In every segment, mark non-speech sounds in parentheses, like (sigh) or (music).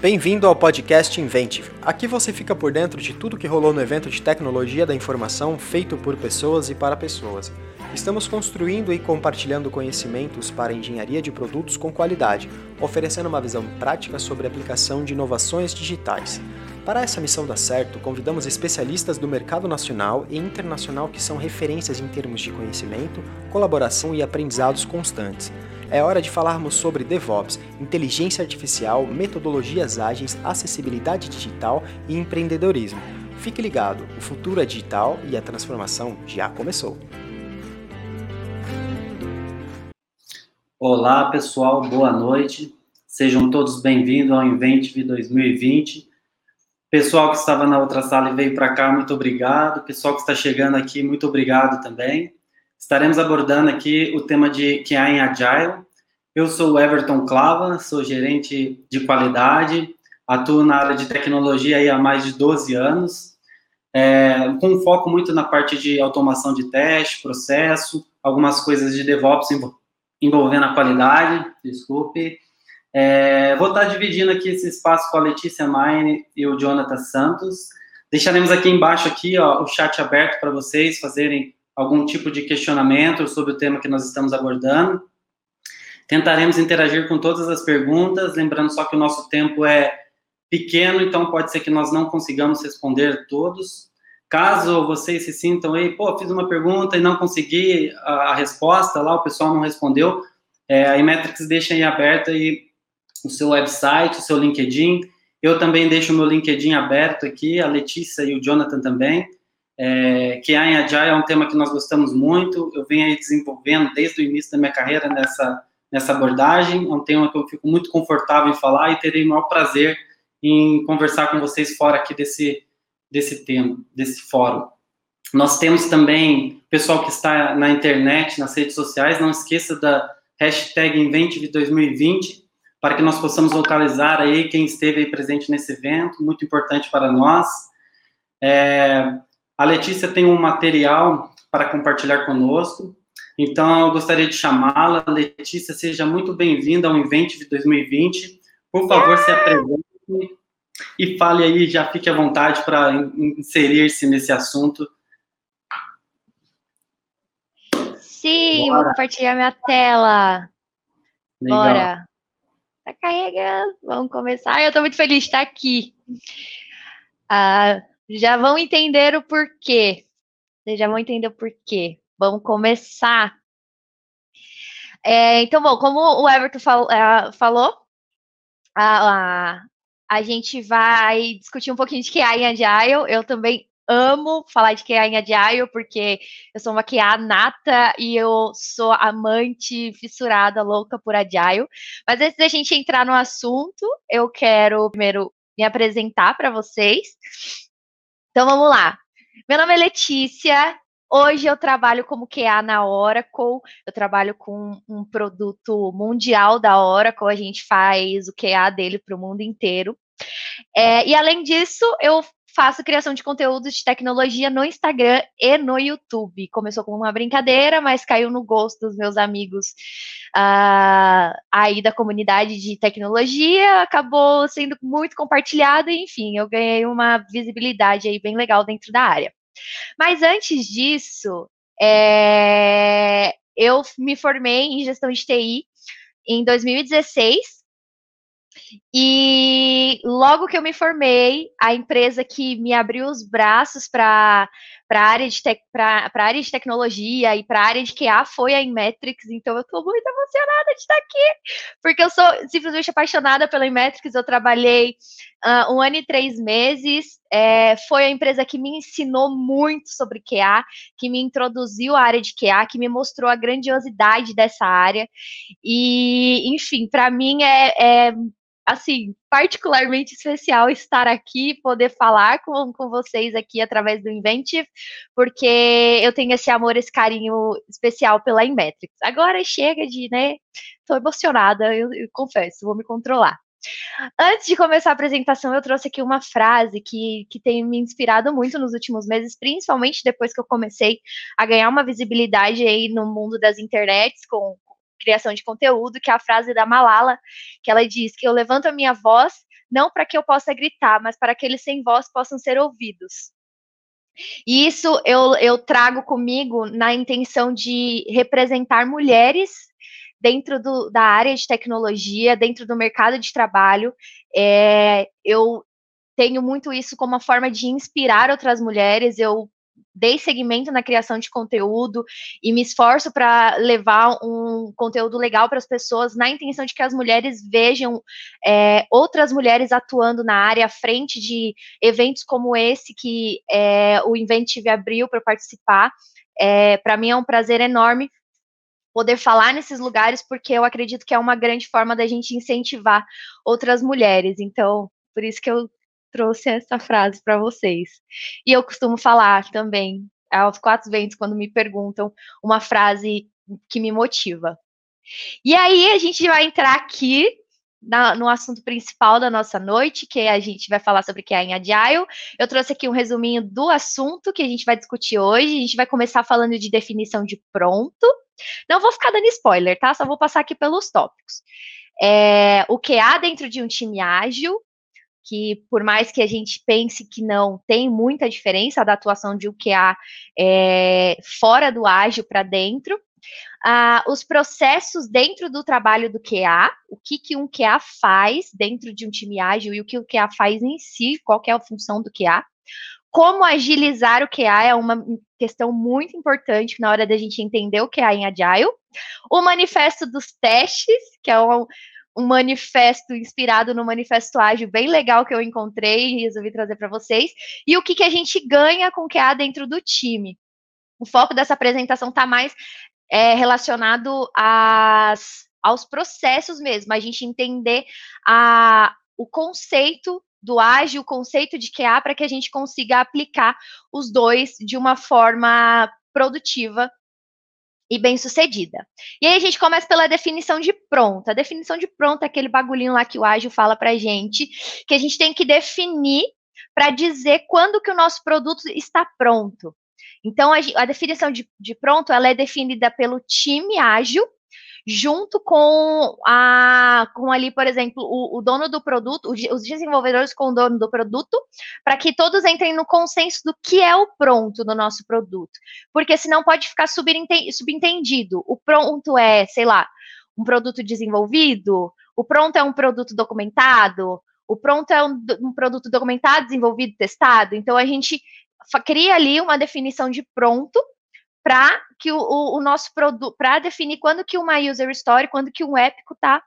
Bem-vindo ao podcast Inventive. Aqui você fica por dentro de tudo que rolou no evento de tecnologia da informação feito por pessoas e para pessoas. Estamos construindo e compartilhando conhecimentos para engenharia de produtos com qualidade, oferecendo uma visão prática sobre a aplicação de inovações digitais. Para essa missão dar certo, convidamos especialistas do mercado nacional e internacional que são referências em termos de conhecimento, colaboração e aprendizados constantes. É hora de falarmos sobre DevOps, inteligência artificial, metodologias ágeis, acessibilidade digital e empreendedorismo. Fique ligado, o futuro é digital e a transformação já começou. Olá, pessoal, boa noite. Sejam todos bem-vindos ao Inventive 2020. Pessoal que estava na outra sala e veio para cá, muito obrigado. Pessoal que está chegando aqui, muito obrigado também. Estaremos abordando aqui o tema de QA em Agile. Eu sou o Everton Clava, sou gerente de qualidade, atuo na área de tecnologia há mais de 12 anos, é, com foco muito na parte de automação de teste, processo, algumas coisas de DevOps envolvendo a qualidade, desculpe. É, vou estar dividindo aqui esse espaço com a Letícia Maine e o Jonathan Santos. Deixaremos aqui embaixo aqui ó, o chat aberto para vocês fazerem algum tipo de questionamento sobre o tema que nós estamos abordando. Tentaremos interagir com todas as perguntas, lembrando só que o nosso tempo é pequeno, então pode ser que nós não consigamos responder todos. Caso vocês se sintam aí, pô, fiz uma pergunta e não consegui a, resposta lá, o pessoal não respondeu, é, a Imetrics deixa aí aberto aí o seu website, o seu LinkedIn. Eu também deixo o meu LinkedIn aberto aqui, a Letícia e o Jonathan também. É, que a Agile é um tema que nós gostamos muito, eu venho aí desenvolvendo desde o início da minha carreira nessa, nessa abordagem, é um tema que eu fico muito confortável em falar e terei o maior prazer em conversar com vocês fora aqui desse, desse tema, desse fórum. Nós temos também pessoal que está na internet, nas redes sociais, não esqueça da hashtag Inventive 2020, para que nós possamos localizar aí quem esteve aí presente nesse evento, muito importante para nós. É, a Letícia tem um material para compartilhar conosco, então eu gostaria de chamá-la. Letícia, seja muito bem-vinda ao Inventive 2020. Por favor, se apresente e fale aí, já fique à vontade para inserir-se nesse assunto. Sim, Bora. vou compartilhar minha tela. Legal. Bora. Tá carregando, vamos começar. Eu estou muito feliz de estar aqui. Ah, já vão entender o porquê. Vocês já vão entender o porquê. Vamos começar. É, então, bom, como o Everton fal, uh, falou, a, a, a, gente vai discutir um pouquinho de QA em Agile. Eu também amo falar de QA em Agile, porque eu sou uma QA nata e eu sou amante, fissurada, louca por Agile. Mas antes da gente entrar no assunto, eu quero primeiro me apresentar para vocês. Então vamos lá. Meu nome é Letícia. Hoje eu trabalho como QA na Oracle. Eu trabalho com um produto mundial da Oracle. A gente faz o QA dele para o mundo inteiro. É, e além disso, eu faço criação de conteúdos de tecnologia no Instagram e no YouTube. Começou como uma brincadeira, mas caiu no gosto dos meus amigos uh, aí da comunidade de tecnologia, acabou sendo muito compartilhado, enfim, eu ganhei uma visibilidade aí bem legal dentro da área. Mas antes disso, é, eu me formei em gestão de TI em 2016 e logo que eu me formei, a empresa que me abriu os braços para a área, de área de tecnologia e para a área de QA foi a Inmetrics, então eu estou muito emocionada de estar aqui, porque eu sou simplesmente apaixonada pela Inmetrics, eu trabalhei uh, um ano e três meses, é, foi a empresa que me ensinou muito sobre QA, que me introduziu à área de QA, que me mostrou a grandiosidade dessa área, e, enfim, para mim é, é assim, particularmente especial estar aqui, poder falar com, com vocês aqui através do Inventive, porque eu tenho esse amor, esse carinho especial pela Inmetrics. Agora chega de, né, tô emocionada, eu, eu confesso, vou me controlar. Antes de começar a apresentação, eu trouxe aqui uma frase que, que tem me inspirado muito nos últimos meses, principalmente depois que eu comecei a ganhar uma visibilidade aí no mundo das internets, com, criação de conteúdo, que é a frase da Malala, que ela diz que eu levanto a minha voz não para que eu possa gritar, mas para que eles sem voz possam ser ouvidos. E isso eu, eu trago comigo na intenção de representar mulheres dentro do, da área de tecnologia, dentro do mercado de trabalho. É, eu tenho muito isso como uma forma de inspirar outras mulheres. Eu dei segmento na criação de conteúdo e me esforço para levar um conteúdo legal para as pessoas, na intenção de que as mulheres vejam é, outras mulheres atuando na área, à frente de eventos como esse que é, o Inventive abriu para participar. É, para mim é um prazer enorme poder falar nesses lugares, porque eu acredito que é uma grande forma da gente incentivar outras mulheres. Então, por isso que eu trouxe essa frase para vocês. E eu costumo falar também aos quatro ventos quando me perguntam uma frase que me motiva. E aí a gente vai entrar aqui na, no assunto principal da nossa noite, que a gente vai falar sobre o que é em Agile. Eu trouxe aqui um resuminho do assunto que a gente vai discutir hoje. A gente vai começar falando de definição de pronto. Não vou ficar dando spoiler, tá? Só vou passar aqui pelos tópicos. É, o que há dentro de um time ágil, que por mais que a gente pense que não, tem muita diferença da atuação de QA é, fora do ágil para dentro. Ah, os processos dentro do trabalho do QA, o que, que um QA faz dentro de um time ágil e o que o QA faz em si, qual é a função do QA. Como agilizar o QA é uma questão muito importante na hora da gente entender o QA em Agile. O manifesto dos testes, que é um, um manifesto inspirado no manifesto ágil bem legal que eu encontrei e resolvi trazer para vocês. E o que, que a gente ganha com o dentro do time. O foco dessa apresentação está mais é, relacionado às, aos processos mesmo, a gente entender a, o conceito do ágil, o conceito de QA, para que a gente consiga aplicar os dois de uma forma produtiva e bem-sucedida. E aí a gente começa pela definição de pronto. A definição de pronto é aquele bagulhinho lá que o ágil fala pra gente, que a gente tem que definir para dizer quando que o nosso produto está pronto. Então, a, a definição de, de pronto, ela é definida pelo time ágil, junto com a com ali, por exemplo, o, o dono do produto, os desenvolvedores com o dono do produto, para que todos entrem no consenso do que é o pronto do nosso produto. Porque senão pode ficar subentendido. O pronto é, sei lá, um produto desenvolvido, o pronto é um produto documentado, o pronto é um, um produto documentado, desenvolvido, testado. Então a gente cria ali uma definição de pronto para que o, o, nosso produto, para definir quando que uma user story, quando que um épico está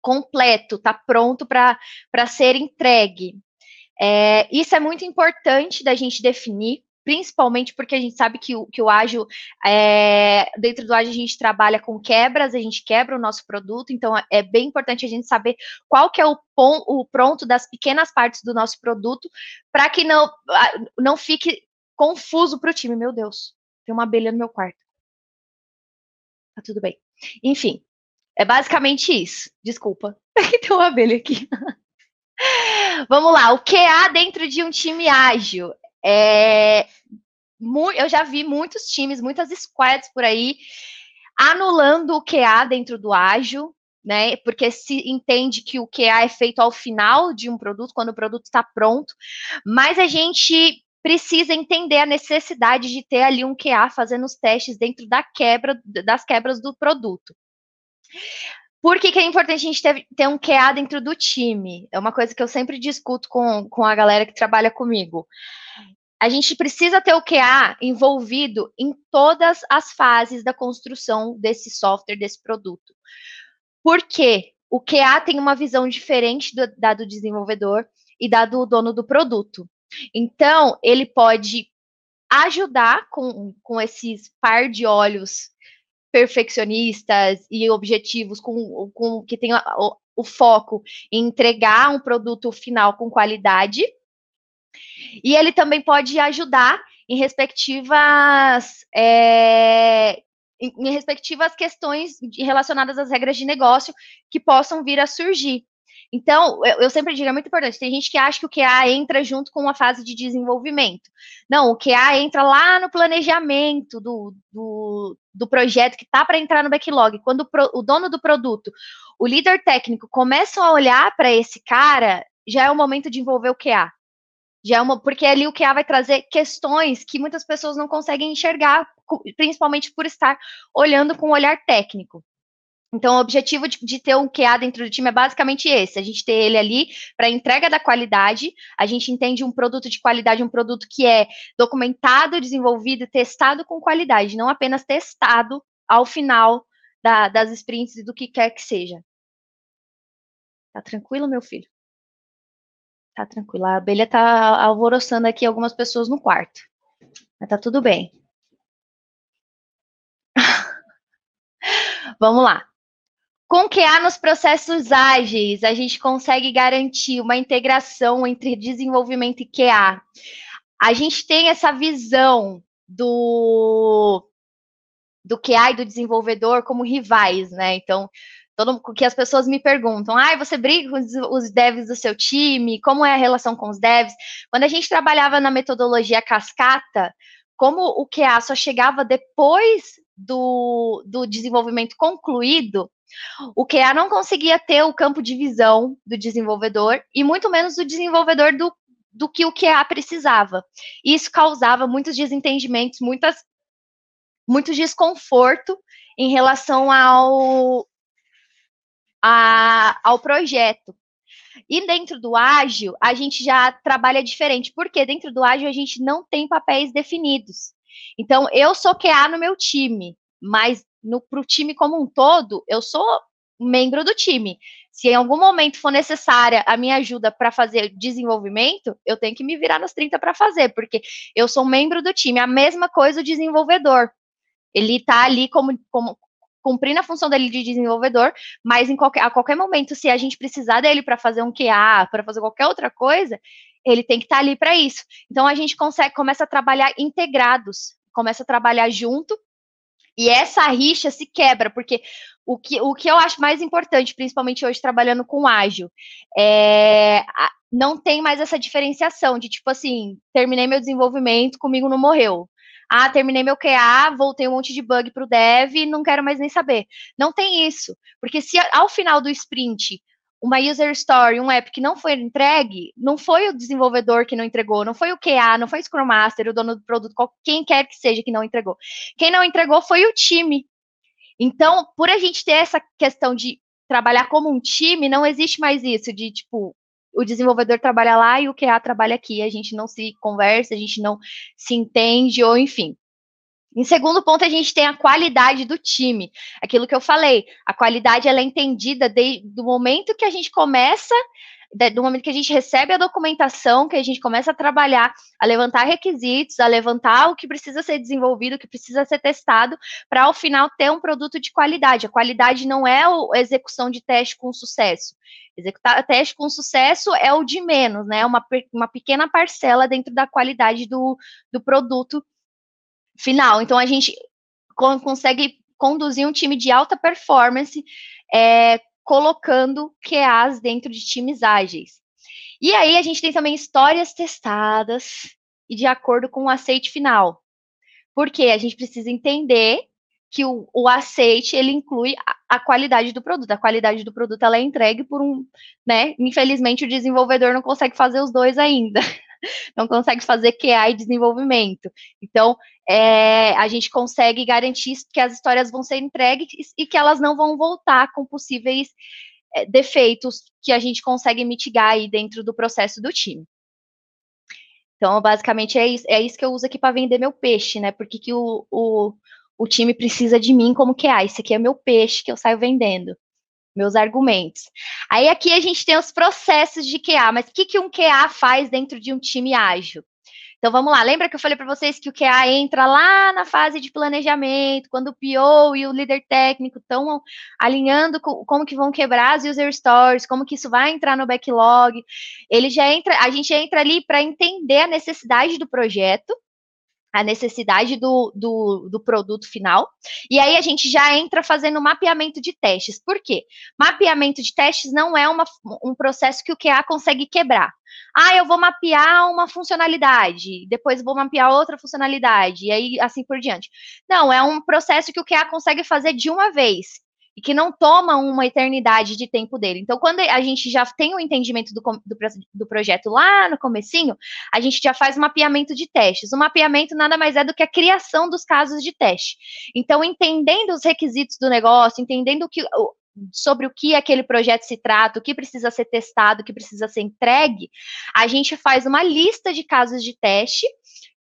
completo, está pronto para ser entregue. É, isso é muito importante da gente definir, principalmente porque a gente sabe que o, que o ágil, é, dentro do ágil a gente trabalha com quebras, a gente quebra o nosso produto, então é bem importante a gente saber qual que é o, pon, o pronto das pequenas partes do nosso produto, para que não, não fique confuso para o time, meu Deus, tem uma abelha no meu quarto. Tá tudo bem. Enfim, é basicamente isso. Desculpa. (laughs) Tem uma abelha aqui. (laughs) Vamos lá. O que há dentro de um time ágil? É, eu já vi muitos times, muitas squads por aí, anulando o QA dentro do ágil, né? Porque se entende que o QA é feito ao final de um produto, quando o produto está pronto, mas a gente precisa entender a necessidade de ter ali um QA fazendo os testes dentro da quebra, das quebras do produto. Por que, que, é importante a gente ter, ter, um QA dentro do time? É uma coisa que eu sempre discuto com, com a galera que trabalha comigo. A gente precisa ter o QA envolvido em todas as fases da construção desse software, desse produto. Por quê? O QA tem uma visão diferente do, da do desenvolvedor e da do dono do produto. Então, ele pode ajudar com, com esses par de olhos perfeccionistas e objetivos com, com que tem o, o foco em entregar um produto final com qualidade. E ele também pode ajudar em respectivas é, em, respectivas questões relacionadas às regras de negócio que possam vir a surgir. Então, eu, eu, sempre digo, é muito importante. Tem gente que acha que o QA entra junto com a fase de desenvolvimento. Não, o QA entra lá no planejamento do, do, do projeto que está para entrar no backlog. Quando o, pro, o, dono do produto, o líder técnico, começam a olhar para esse cara, já é o momento de envolver o QA. Já é uma, porque ali o QA vai trazer questões que muitas pessoas não conseguem enxergar, principalmente por estar olhando com um olhar técnico. Então, o objetivo de, de, ter um QA dentro do time é basicamente esse: a gente ter ele ali para entrega da qualidade, a gente entende um produto de qualidade, um produto que é documentado, desenvolvido testado com qualidade, não apenas testado ao final da, das sprints do que quer que seja. Tá tranquilo, meu filho? Tá tranquilo. A abelha tá alvoroçando aqui algumas pessoas no quarto. Mas tá tudo bem. (laughs) Vamos lá. Com QA nos processos ágeis, a gente consegue garantir uma integração entre desenvolvimento e QA. A gente tem essa visão do, do QA e do desenvolvedor como rivais, né? Então, todo que as pessoas me perguntam, ah, você briga com os devs do seu time? Como é a relação com os devs? Quando a gente trabalhava na metodologia cascata, como o QA só chegava depois do, do desenvolvimento concluído, o QA não conseguia ter o campo de visão do desenvolvedor e muito menos do desenvolvedor do, do que o QA precisava. Isso causava muitos desentendimentos, muitas, muito desconforto em relação ao, a, ao projeto. E dentro do ágil, a gente já trabalha diferente, porque dentro do ágil a gente não tem papéis definidos. Então, eu sou QA no meu time, mas para o time como um todo, eu sou membro do time. Se em algum momento for necessária a minha ajuda para fazer desenvolvimento, eu tenho que me virar nos 30 para fazer, porque eu sou membro do time. A mesma coisa o desenvolvedor. Ele está ali como, como cumprindo a função dele de desenvolvedor, mas em qualquer, a qualquer momento, se a gente precisar dele para fazer um QA, para fazer qualquer outra coisa, ele tem que estar tá ali para isso. Então a gente consegue começa a trabalhar integrados, começa a trabalhar junto e essa rixa se quebra, porque o que, o que eu acho mais importante, principalmente hoje trabalhando com ágil, é, não tem mais essa diferenciação de tipo assim, terminei meu desenvolvimento, comigo não morreu. Ah, terminei meu QA, voltei um monte de bug para o dev, não quero mais nem saber. Não tem isso, porque se ao final do sprint uma user story, um app que não foi entregue, não foi o desenvolvedor que não entregou, não foi o QA, não foi o Scrum Master, o dono do produto, quem quer que seja que não entregou. Quem não entregou foi o time. Então, por a gente ter essa questão de trabalhar como um time, não existe mais isso de tipo o desenvolvedor trabalha lá e o QA trabalha aqui, a gente não se conversa, a gente não se entende ou enfim. Em segundo ponto, a gente tem a qualidade do time. Aquilo que eu falei, a qualidade ela é entendida desde o momento que a gente começa, do momento que a gente recebe a documentação, que a gente começa a trabalhar, a levantar requisitos, a levantar o que precisa ser desenvolvido, o que precisa ser testado, para ao final ter um produto de qualidade. A qualidade não é a execução de teste com sucesso. Executar teste com sucesso é o de menos, né? Uma, uma pequena parcela dentro da qualidade do, do produto final. Então, a gente consegue conduzir um time de alta performance, é, colocando QAs dentro de times ágeis. E aí, a gente tem também histórias testadas e de acordo com o aceite final. Porque a gente precisa entender que o, o aceite, ele inclui a, a, qualidade do produto. A qualidade do produto, ela é entregue por um, né? Infelizmente, o desenvolvedor não consegue fazer os dois ainda. (laughs) não consegue fazer QA e desenvolvimento. Então, é, a gente consegue garantir que as histórias vão ser entregues e que elas não vão voltar com possíveis é, defeitos que a gente consegue mitigar aí dentro do processo do time. Então, basicamente, é isso, é isso que eu uso aqui para vender meu peixe, né? Porque que o, o, o time precisa de mim como QA. Esse aqui é meu peixe que eu saio vendendo meus argumentos. Aí aqui a gente tem os processos de QA, mas o que, que um QA faz dentro de um time ágil? Então vamos lá, lembra que eu falei para vocês que o QA entra lá na fase de planejamento, quando o PO e o líder técnico estão alinhando com, como que vão quebrar as user stories, como que isso vai entrar no backlog. Ele já entra, a gente entra ali para entender a necessidade do projeto, a necessidade do, do, do, produto final. E aí a gente já entra fazendo mapeamento de testes. Por quê? Mapeamento de testes não é uma, um processo que o QA consegue quebrar. Ah, eu vou mapear uma funcionalidade, depois vou mapear outra funcionalidade, e aí assim por diante. Não, é um processo que o QA consegue fazer de uma vez. E que não toma uma eternidade de tempo dele. Então, quando a gente já tem o entendimento do, do, do projeto lá no comecinho, a gente já faz o mapeamento de testes. O mapeamento nada mais é do que a criação dos casos de teste. Então, entendendo os requisitos do negócio, entendendo que, sobre o que aquele projeto se trata, o que precisa ser testado, o que precisa ser entregue, a gente faz uma lista de casos de teste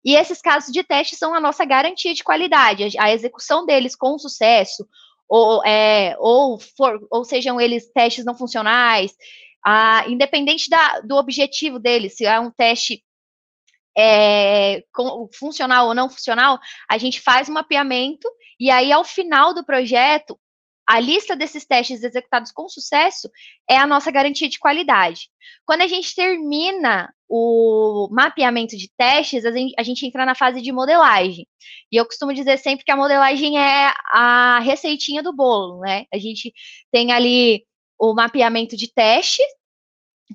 e esses casos de teste são a nossa garantia de qualidade, a execução deles com sucesso, ou, é, ou, for, ou sejam eles testes não funcionais, ah, independente da, do objetivo deles, se é um teste é, com, funcional ou não funcional, a gente faz um mapeamento e aí, ao final do projeto, a lista desses testes executados com sucesso é a nossa garantia de qualidade. Quando a gente termina o mapeamento de testes, a gente, entra na fase de modelagem. E eu costumo dizer sempre que a modelagem é a receitinha do bolo, né? A gente tem ali o mapeamento de teste,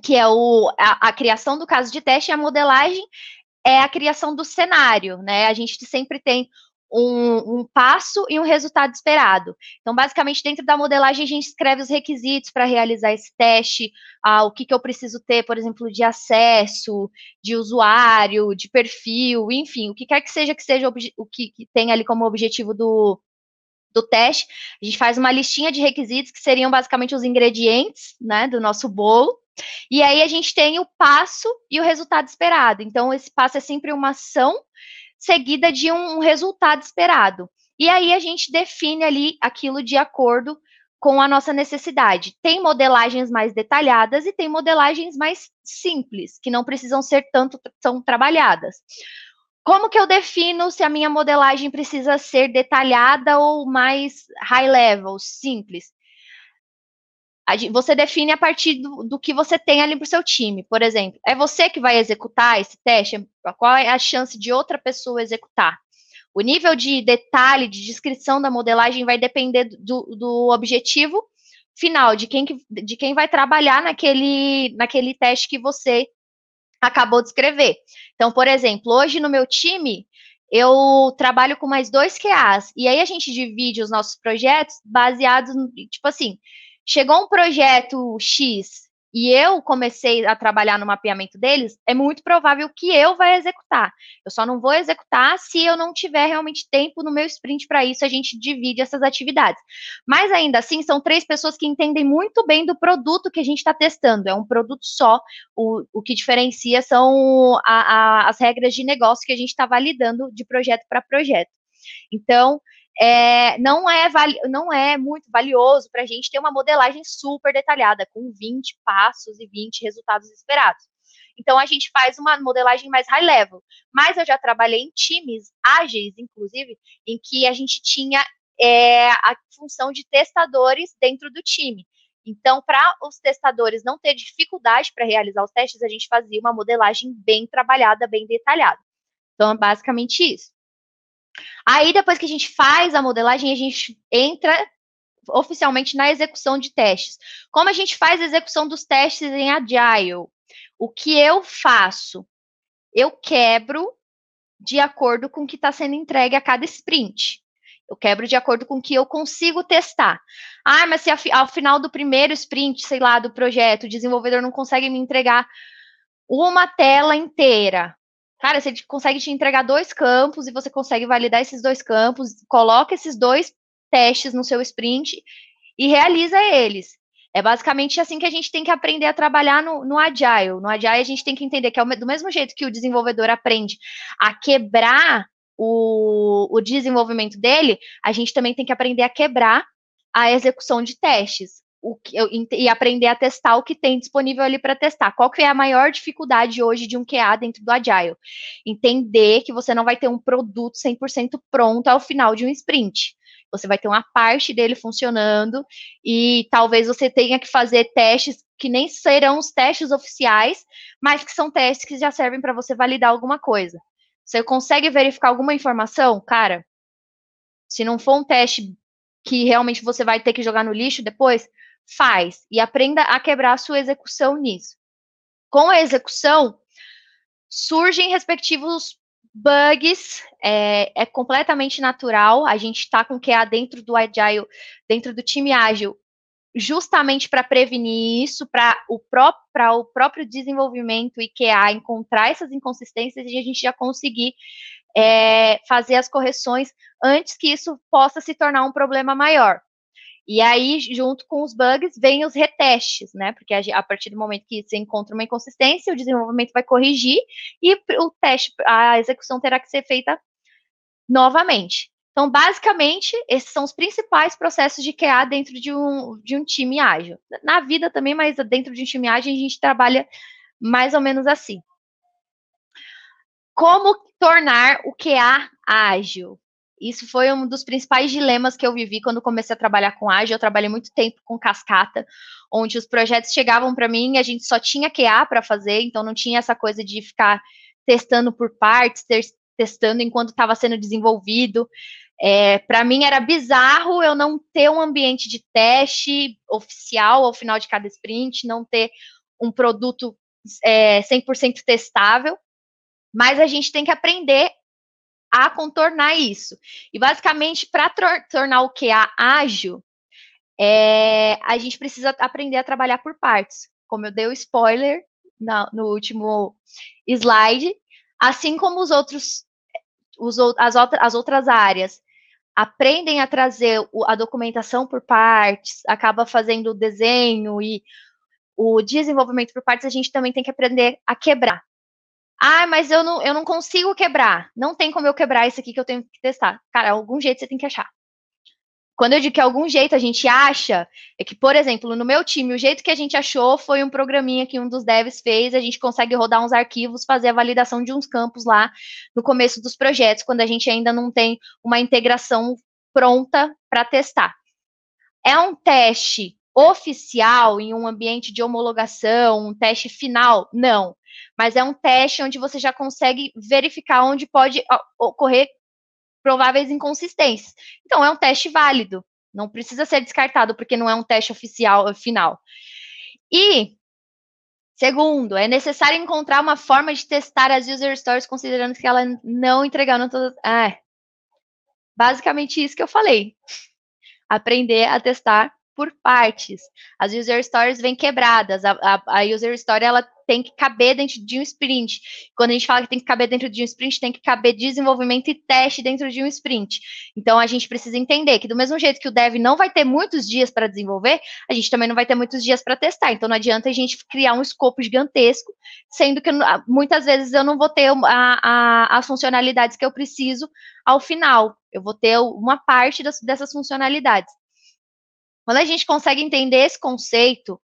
que é o, a, a criação do caso de teste, e a modelagem é a criação do cenário, né? A gente sempre tem um, um, passo e um resultado esperado. Então, basicamente, dentro da modelagem, a gente escreve os requisitos para realizar esse teste, ah, o que, que eu preciso ter, por exemplo, de acesso, de usuário, de perfil, enfim, o que quer que seja que seja o que, que tem ali como objetivo do, do teste. A gente faz uma listinha de requisitos que seriam basicamente os ingredientes né, do nosso bolo. E aí a gente tem o passo e o resultado esperado. Então, esse passo é sempre uma ação seguida de um resultado esperado. E aí a gente define ali aquilo de acordo com a nossa necessidade. Tem modelagens mais detalhadas e tem modelagens mais simples, que não precisam ser tanto tão trabalhadas. Como que eu defino se a minha modelagem precisa ser detalhada ou mais high level, simples? Você define a partir do, do que você tem ali para o seu time. Por exemplo, é você que vai executar esse teste? Qual é a chance de outra pessoa executar? O nível de detalhe, de descrição da modelagem vai depender do, do objetivo final, de quem, de quem vai trabalhar naquele, naquele teste que você acabou de escrever. Então, por exemplo, hoje no meu time, eu trabalho com mais dois QAs, e aí a gente divide os nossos projetos baseados, tipo assim, chegou um projeto X e eu comecei a trabalhar no mapeamento deles, é muito provável que eu vá executar. Eu só não vou executar se eu não tiver realmente tempo no meu sprint para isso, a gente divide essas atividades. Mas ainda assim, são três pessoas que entendem muito bem do produto que a gente está testando. É um produto só, o, o que diferencia são a, a, as regras de negócio que a gente está validando de projeto para projeto. Então, é, não, é não é muito valioso para a gente ter uma modelagem super detalhada, com 20 passos e 20 resultados esperados. Então, a gente faz uma modelagem mais high level. Mas eu já trabalhei em times ágeis, inclusive, em que a gente tinha é, a função de testadores dentro do time. Então, para os testadores não ter dificuldade para realizar os testes, a gente fazia uma modelagem bem trabalhada, bem detalhada. Então, é basicamente isso. Aí, depois que a gente faz a modelagem, a gente entra oficialmente na execução de testes. Como a gente faz a execução dos testes em Agile? O que eu faço? Eu quebro de acordo com o que está sendo entregue a cada sprint. Eu quebro de acordo com o que eu consigo testar. Ah, mas se ao final do primeiro sprint, sei lá, do projeto, o desenvolvedor não consegue me entregar uma tela inteira. Cara, você consegue te entregar dois campos e você consegue validar esses dois campos, coloca esses dois testes no seu sprint e realiza eles. É basicamente assim que a gente tem que aprender a trabalhar no, no Agile. No Agile, a gente tem que entender que é do mesmo jeito que o desenvolvedor aprende a quebrar o, o desenvolvimento dele, a gente também tem que aprender a quebrar a execução de testes o que, e aprender a testar o que tem disponível ali para testar. Qual que é a maior dificuldade hoje de um QA dentro do Agile? Entender que você não vai ter um produto 100% pronto ao final de um sprint. Você vai ter uma parte dele funcionando e talvez você tenha que fazer testes que nem serão os testes oficiais, mas que são testes que já servem para você validar alguma coisa. Você consegue verificar alguma informação? Cara, se não for um teste que realmente você vai ter que jogar no lixo depois, faz e aprenda a quebrar a sua execução nisso. Com a execução, surgem respectivos bugs é, é, completamente natural. A gente está com QA dentro do Agile, dentro do time ágil, justamente para prevenir isso, para o, o próprio desenvolvimento e QA encontrar essas inconsistências e a gente já conseguir é, fazer as correções antes que isso possa se tornar um problema maior. E aí, junto com os bugs, vem os retestes, né? Porque a, partir do momento que você encontra uma inconsistência, o desenvolvimento vai corrigir e o teste, a execução terá que ser feita novamente. Então, basicamente, esses são os principais processos de QA dentro de um, de um time ágil. Na vida também, mas dentro de um time ágil, a gente trabalha mais ou menos assim. Como tornar o QA ágil? Isso foi um dos principais dilemas que eu vivi quando comecei a trabalhar com ágil. Eu trabalhei muito tempo com cascata, onde os projetos chegavam para mim e a gente só tinha QA para fazer, então não tinha essa coisa de ficar testando por partes, testando enquanto estava sendo desenvolvido. É, para mim era bizarro eu não ter um ambiente de teste oficial ao final de cada sprint, não ter um produto é, 100% testável, mas a gente tem que aprender a contornar isso. E basicamente, para tornar o QA ágil, é, a gente precisa aprender a trabalhar por partes. Como eu dei o spoiler na, no último slide, assim como os outros, os, as, as outras áreas aprendem a trazer a documentação por partes, acaba fazendo o desenho e o desenvolvimento por partes, a gente também tem que aprender a quebrar. Ah, mas eu não, eu não consigo quebrar. Não tem como eu quebrar isso aqui que eu tenho que testar. Cara, algum jeito você tem que achar. Quando eu digo que algum jeito a gente acha, é que, por exemplo, no meu time, o jeito que a gente achou foi um programinha que um dos devs fez, a gente consegue rodar uns arquivos, fazer a validação de uns campos lá no começo dos projetos, quando a gente ainda não tem uma integração pronta para testar. É um teste oficial em um ambiente de homologação, um teste final? Não mas é um teste onde você já consegue verificar onde pode ocorrer prováveis inconsistências. Então, é um teste válido, não precisa ser descartado, porque não é um teste oficial eh, final. E, segundo, é necessário encontrar uma forma de testar as user stories, considerando que ela não entregaram todas. Ah, basicamente isso que eu falei. Aprender a testar por partes. As user stories vêm quebradas. A, a, a, user story ela tem que caber dentro de um sprint. Quando a gente fala que tem que caber dentro de um sprint, tem que caber desenvolvimento e teste dentro de um sprint. Então a gente precisa entender que do mesmo jeito que o dev não vai ter muitos dias para desenvolver, a gente também não vai ter muitos dias para testar. Então não adianta a gente criar um escopo gigantesco, sendo que muitas vezes eu não vou ter a, as funcionalidades que eu preciso ao final. Eu vou ter uma parte das, dessas funcionalidades. Quando a gente consegue entender esse conceito,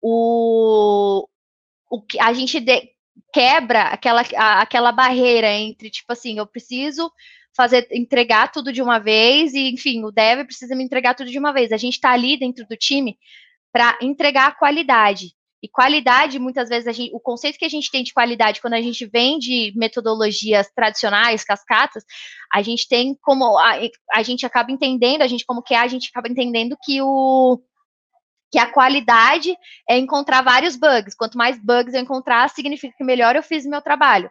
o, o que a gente de, quebra aquela, a, aquela barreira entre, tipo assim, eu preciso fazer, entregar tudo de uma vez, e, enfim, o dev precisa me entregar tudo de uma vez. A gente está ali dentro do time para entregar a qualidade. E qualidade, muitas vezes, gente, o conceito que a gente tem de qualidade, quando a gente vem de metodologias tradicionais, cascatas, a gente tem como, a, a gente acaba entendendo, a gente como que é, a gente acaba entendendo que o, que a qualidade é encontrar vários bugs. Quanto mais bugs eu encontrar, significa que melhor eu fiz meu trabalho.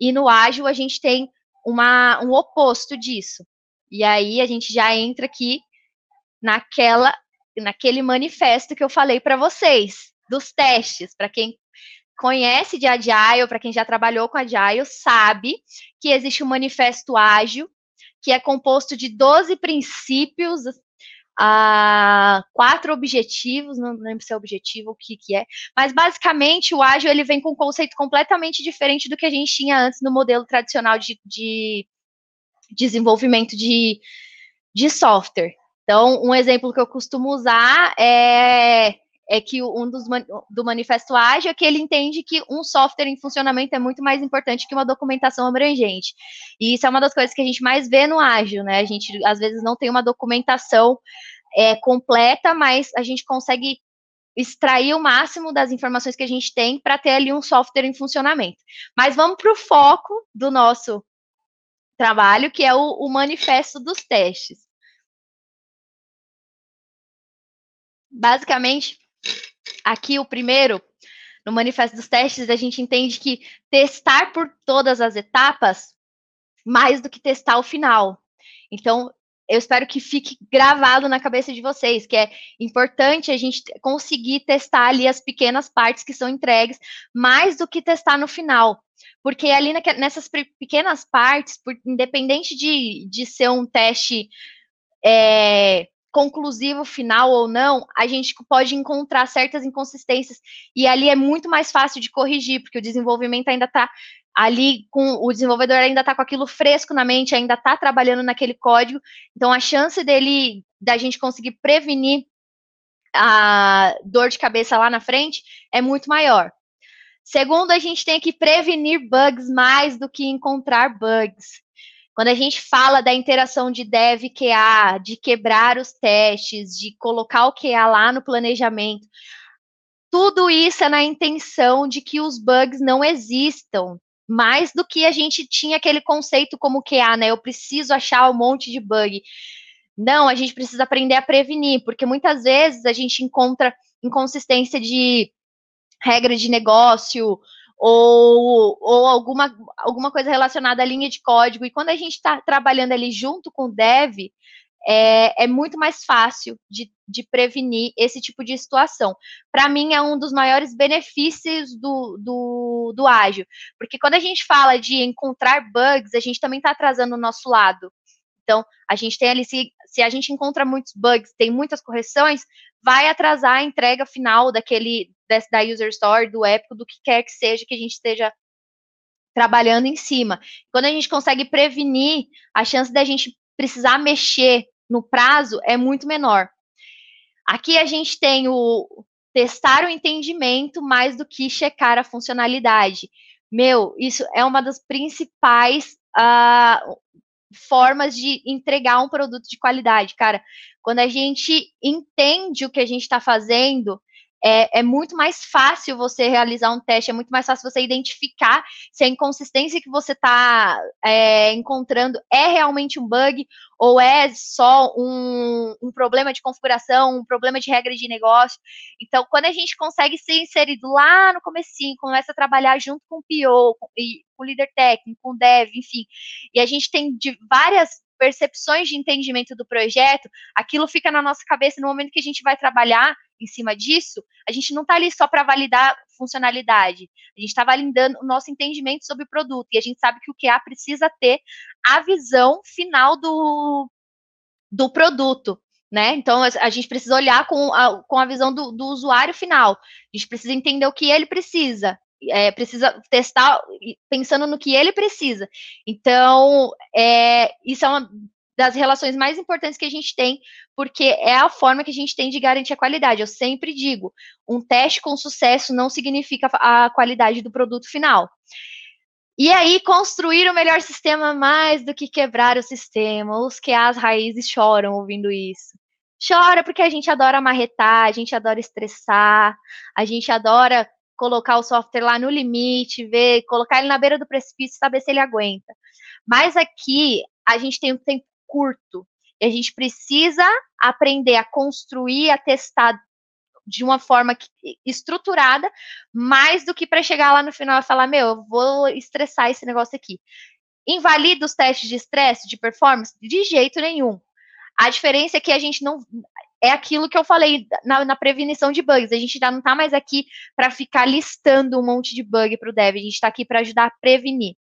E no ágil a gente tem uma, um oposto disso. E aí a gente já entra aqui naquela naquele manifesto que eu falei para vocês, dos testes. Para quem conhece de Agile, para quem já trabalhou com Agile, sabe que existe um manifesto ágil, que é composto de 12 princípios, a quatro objetivos, não lembro se é objetivo, o que, que é, mas basicamente o ágil ele vem com um conceito completamente diferente do que a gente tinha antes no modelo tradicional de, de desenvolvimento de, de software. Então, um exemplo que eu costumo usar é é que um dos do manifesto ágil é que ele entende que um software em funcionamento é muito mais importante que uma documentação abrangente. E isso é uma das coisas que a gente mais vê no ágil, né? A gente às vezes não tem uma documentação é, completa, mas a gente consegue extrair o máximo das informações que a gente tem para ter ali um software em funcionamento. Mas vamos para o foco do nosso trabalho, que é o, o manifesto dos testes. Basicamente, Aqui, o primeiro, no manifesto dos testes, a gente entende que testar por todas as etapas mais do que testar o final. Então, eu espero que fique gravado na cabeça de vocês, que é importante a gente conseguir testar ali as pequenas partes que são entregues, mais do que testar no final. Porque ali nessas pequenas partes, por, independente de, de ser um teste é, conclusivo final ou não, a gente pode encontrar certas inconsistências e ali é muito mais fácil de corrigir, porque o desenvolvimento ainda está ali com o desenvolvedor ainda está com aquilo fresco na mente, ainda está trabalhando naquele código, então a chance dele da gente conseguir prevenir a dor de cabeça lá na frente é muito maior. Segundo, a gente tem que prevenir bugs mais do que encontrar bugs. Quando a gente fala da interação de dev e QA, de quebrar os testes, de colocar o QA lá no planejamento, tudo isso é na intenção de que os bugs não existam. Mais do que a gente tinha aquele conceito como QA, né? Eu preciso achar um monte de bug. Não, a gente precisa aprender a prevenir, porque muitas vezes a gente encontra inconsistência de regra de negócio, ou, ou alguma, alguma coisa relacionada à linha de código. E quando a gente está trabalhando ali junto com o dev, é, é muito mais fácil de, de, prevenir esse tipo de situação. Para mim, é um dos maiores benefícios do, do, do ágil, porque quando a gente fala de encontrar bugs, a gente também está atrasando o nosso lado. Então, a gente tem ali, se, se a gente encontra muitos bugs, tem muitas correções, vai atrasar a entrega final daquele, da user story, do app, do que quer que seja que a gente esteja trabalhando em cima. Quando a gente consegue prevenir, a chance da gente precisar mexer no prazo é muito menor. Aqui a gente tem o testar o entendimento mais do que checar a funcionalidade. Meu, isso é uma das principais uh, formas de entregar um produto de qualidade, cara. Quando a gente entende o que a gente está fazendo, é, é, muito mais fácil você realizar um teste, é muito mais fácil você identificar se a inconsistência que você está é, encontrando é realmente um bug ou é só um, um, problema de configuração, um problema de regra de negócio. Então, quando a gente consegue ser inserido lá no comecinho, começa a trabalhar junto com o PO, com, com o líder técnico, com o dev, enfim, e a gente tem de várias percepções de entendimento do projeto, aquilo fica na nossa cabeça no momento que a gente vai trabalhar em cima disso, a gente não está ali só para validar funcionalidade, a gente está validando o nosso entendimento sobre o produto, e a gente sabe que o QA precisa ter a visão final do, do produto, né? Então a gente precisa olhar com a, com a visão do, do usuário final, a gente precisa entender o que ele precisa, é, precisa testar pensando no que ele precisa. Então, é, isso é uma das relações mais importantes que a gente tem, porque é a forma que a gente tem de garantir a qualidade. Eu sempre digo, um teste com sucesso não significa a qualidade do produto final. E aí, construir o melhor sistema mais do que quebrar o sistema. Os que as raízes choram ouvindo isso. Chora porque a gente adora marretar, a gente adora estressar, a gente adora colocar o software lá no limite, ver, colocar ele na beira do precipício, saber se ele aguenta. Mas aqui a gente tem um tempo curto e a gente precisa aprender a construir, a testar de uma forma estruturada, mais do que para chegar lá no final e falar, meu, eu vou estressar esse negócio aqui. Invalida os testes de estresse, de performance? De jeito nenhum. A diferença é que a gente não é aquilo que eu falei na, na prevenição de bugs. A gente já não está mais aqui para ficar listando um monte de bug para o dev, a gente está aqui para ajudar a prevenir.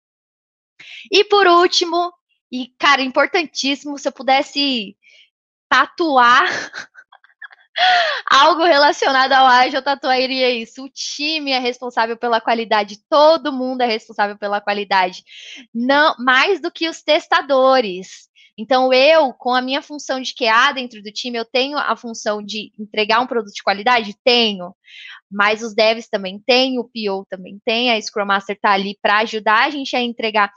E por último, e cara, importantíssimo, se eu pudesse tatuar (laughs) algo relacionado ao ágil, eu tatuaria isso. O time é responsável pela qualidade, todo mundo é responsável pela qualidade. Não, mais do que os testadores. Então, eu, com a minha função de QA dentro do time, eu tenho a função de entregar um produto de qualidade? Tenho. Mas os devs também têm, o PO também tem, a Scrum Master está ali para ajudar a gente a entregar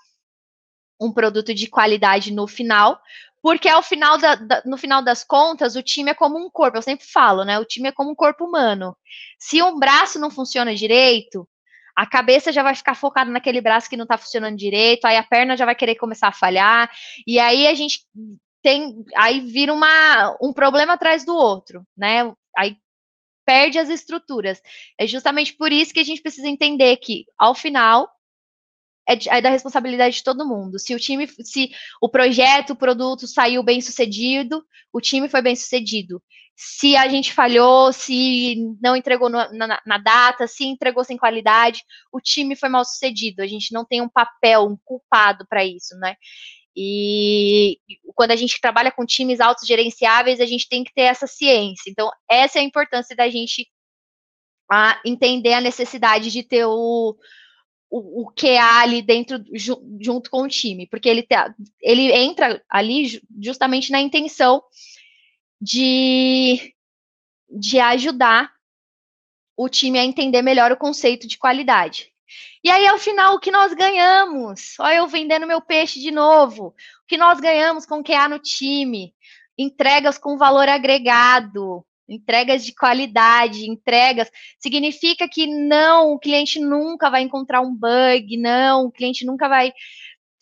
um produto de qualidade no final, porque ao final da, da, no final das contas, o time é como um corpo, eu sempre falo, né? O time é como um corpo humano. Se um braço não funciona direito, a cabeça já vai ficar focada naquele braço que não está funcionando direito, aí a perna já vai querer começar a falhar, e aí a gente tem, aí vira uma, um problema atrás do outro, né? Aí perde as estruturas. É justamente por isso que a gente precisa entender que, ao final, é, é, da responsabilidade de todo mundo. Se o time, se o projeto, o produto saiu bem sucedido, o time foi bem sucedido. Se a gente falhou, se não entregou no, na, na, data, se entregou sem qualidade, o time foi mal sucedido. A gente não tem um papel, um culpado para isso, né? E quando a gente trabalha com times autogerenciáveis, a gente tem que ter essa ciência. Então, essa é a importância da gente a entender a necessidade de ter o, o, o QA ali dentro, junto com o time, porque ele, tá, ele entra ali justamente na intenção de, de ajudar o time a entender melhor o conceito de qualidade. E aí, ao final, o que nós ganhamos? Olha eu vendendo meu peixe de novo. O que nós ganhamos com o QA no time? Entregas com valor agregado, entregas de qualidade, entregas, significa que não, o cliente nunca vai encontrar um bug, não, o cliente nunca vai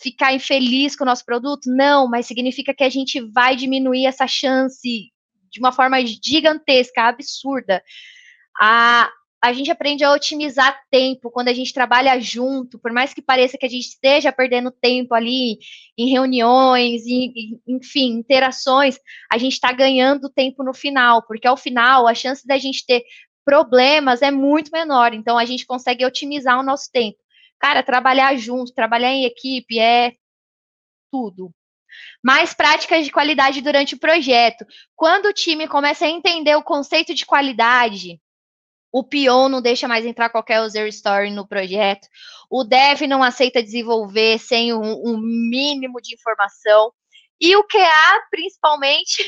ficar infeliz com o nosso produto, não, mas significa que a gente vai diminuir essa chance de uma forma gigantesca, absurda. A, a gente aprende a otimizar tempo quando a gente trabalha junto, por mais que pareça que a gente esteja perdendo tempo ali em reuniões, em, enfim, interações, a gente está ganhando tempo no final, porque ao final a chance da gente ter problemas é muito menor, então a gente consegue otimizar o nosso tempo. Cara, trabalhar junto, trabalhar em equipe é tudo. Mais práticas de qualidade durante o projeto. Quando o time começa a entender o conceito de qualidade, o Pion não deixa mais entrar qualquer user story no projeto. O Dev não aceita desenvolver sem um, um mínimo de informação. E o QA, principalmente,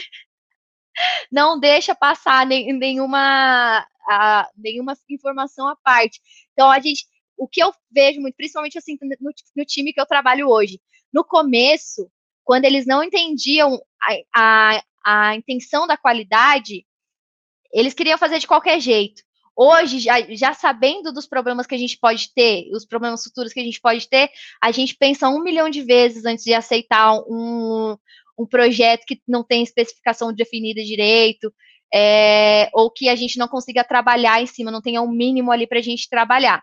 (laughs) não deixa passar nenhuma, a, nenhuma informação à parte. Então, a gente, o que eu vejo muito, principalmente assim, no, no time que eu trabalho hoje, no começo, quando eles não entendiam a, a, a intenção da qualidade, eles queriam fazer de qualquer jeito. Hoje, já, já, sabendo dos problemas que a gente pode ter, os problemas futuros que a gente pode ter, a gente pensa um milhão de vezes antes de aceitar um, um projeto que não tem especificação definida direito, é, ou que a gente não consiga trabalhar em cima, não tenha um mínimo ali para a gente trabalhar.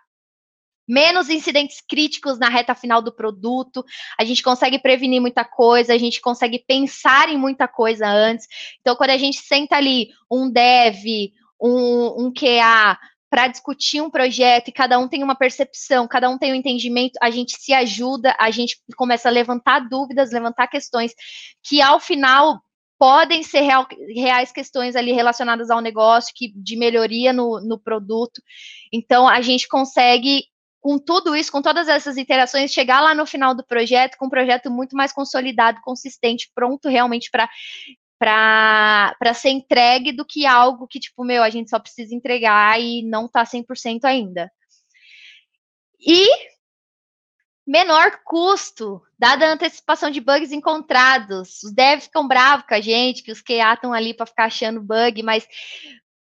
Menos incidentes críticos na reta final do produto, a gente consegue prevenir muita coisa, a gente consegue pensar em muita coisa antes. Então, quando a gente senta ali um dev, um, um QA para discutir um projeto e cada um tem uma percepção, cada um tem um entendimento, a gente se ajuda, a gente começa a levantar dúvidas, levantar questões que ao final podem ser real, reais questões ali relacionadas ao negócio, que, de melhoria no, no produto. Então, a gente consegue com tudo isso, com todas essas interações, chegar lá no final do projeto com um projeto muito mais consolidado, consistente, pronto realmente para para ser entregue do que algo que, tipo, meu, a gente só precisa entregar e não tá 100% ainda. E menor custo, dada a antecipação de bugs encontrados. Os devs ficam bravos com a gente, que os QA estão ali para ficar achando bug, mas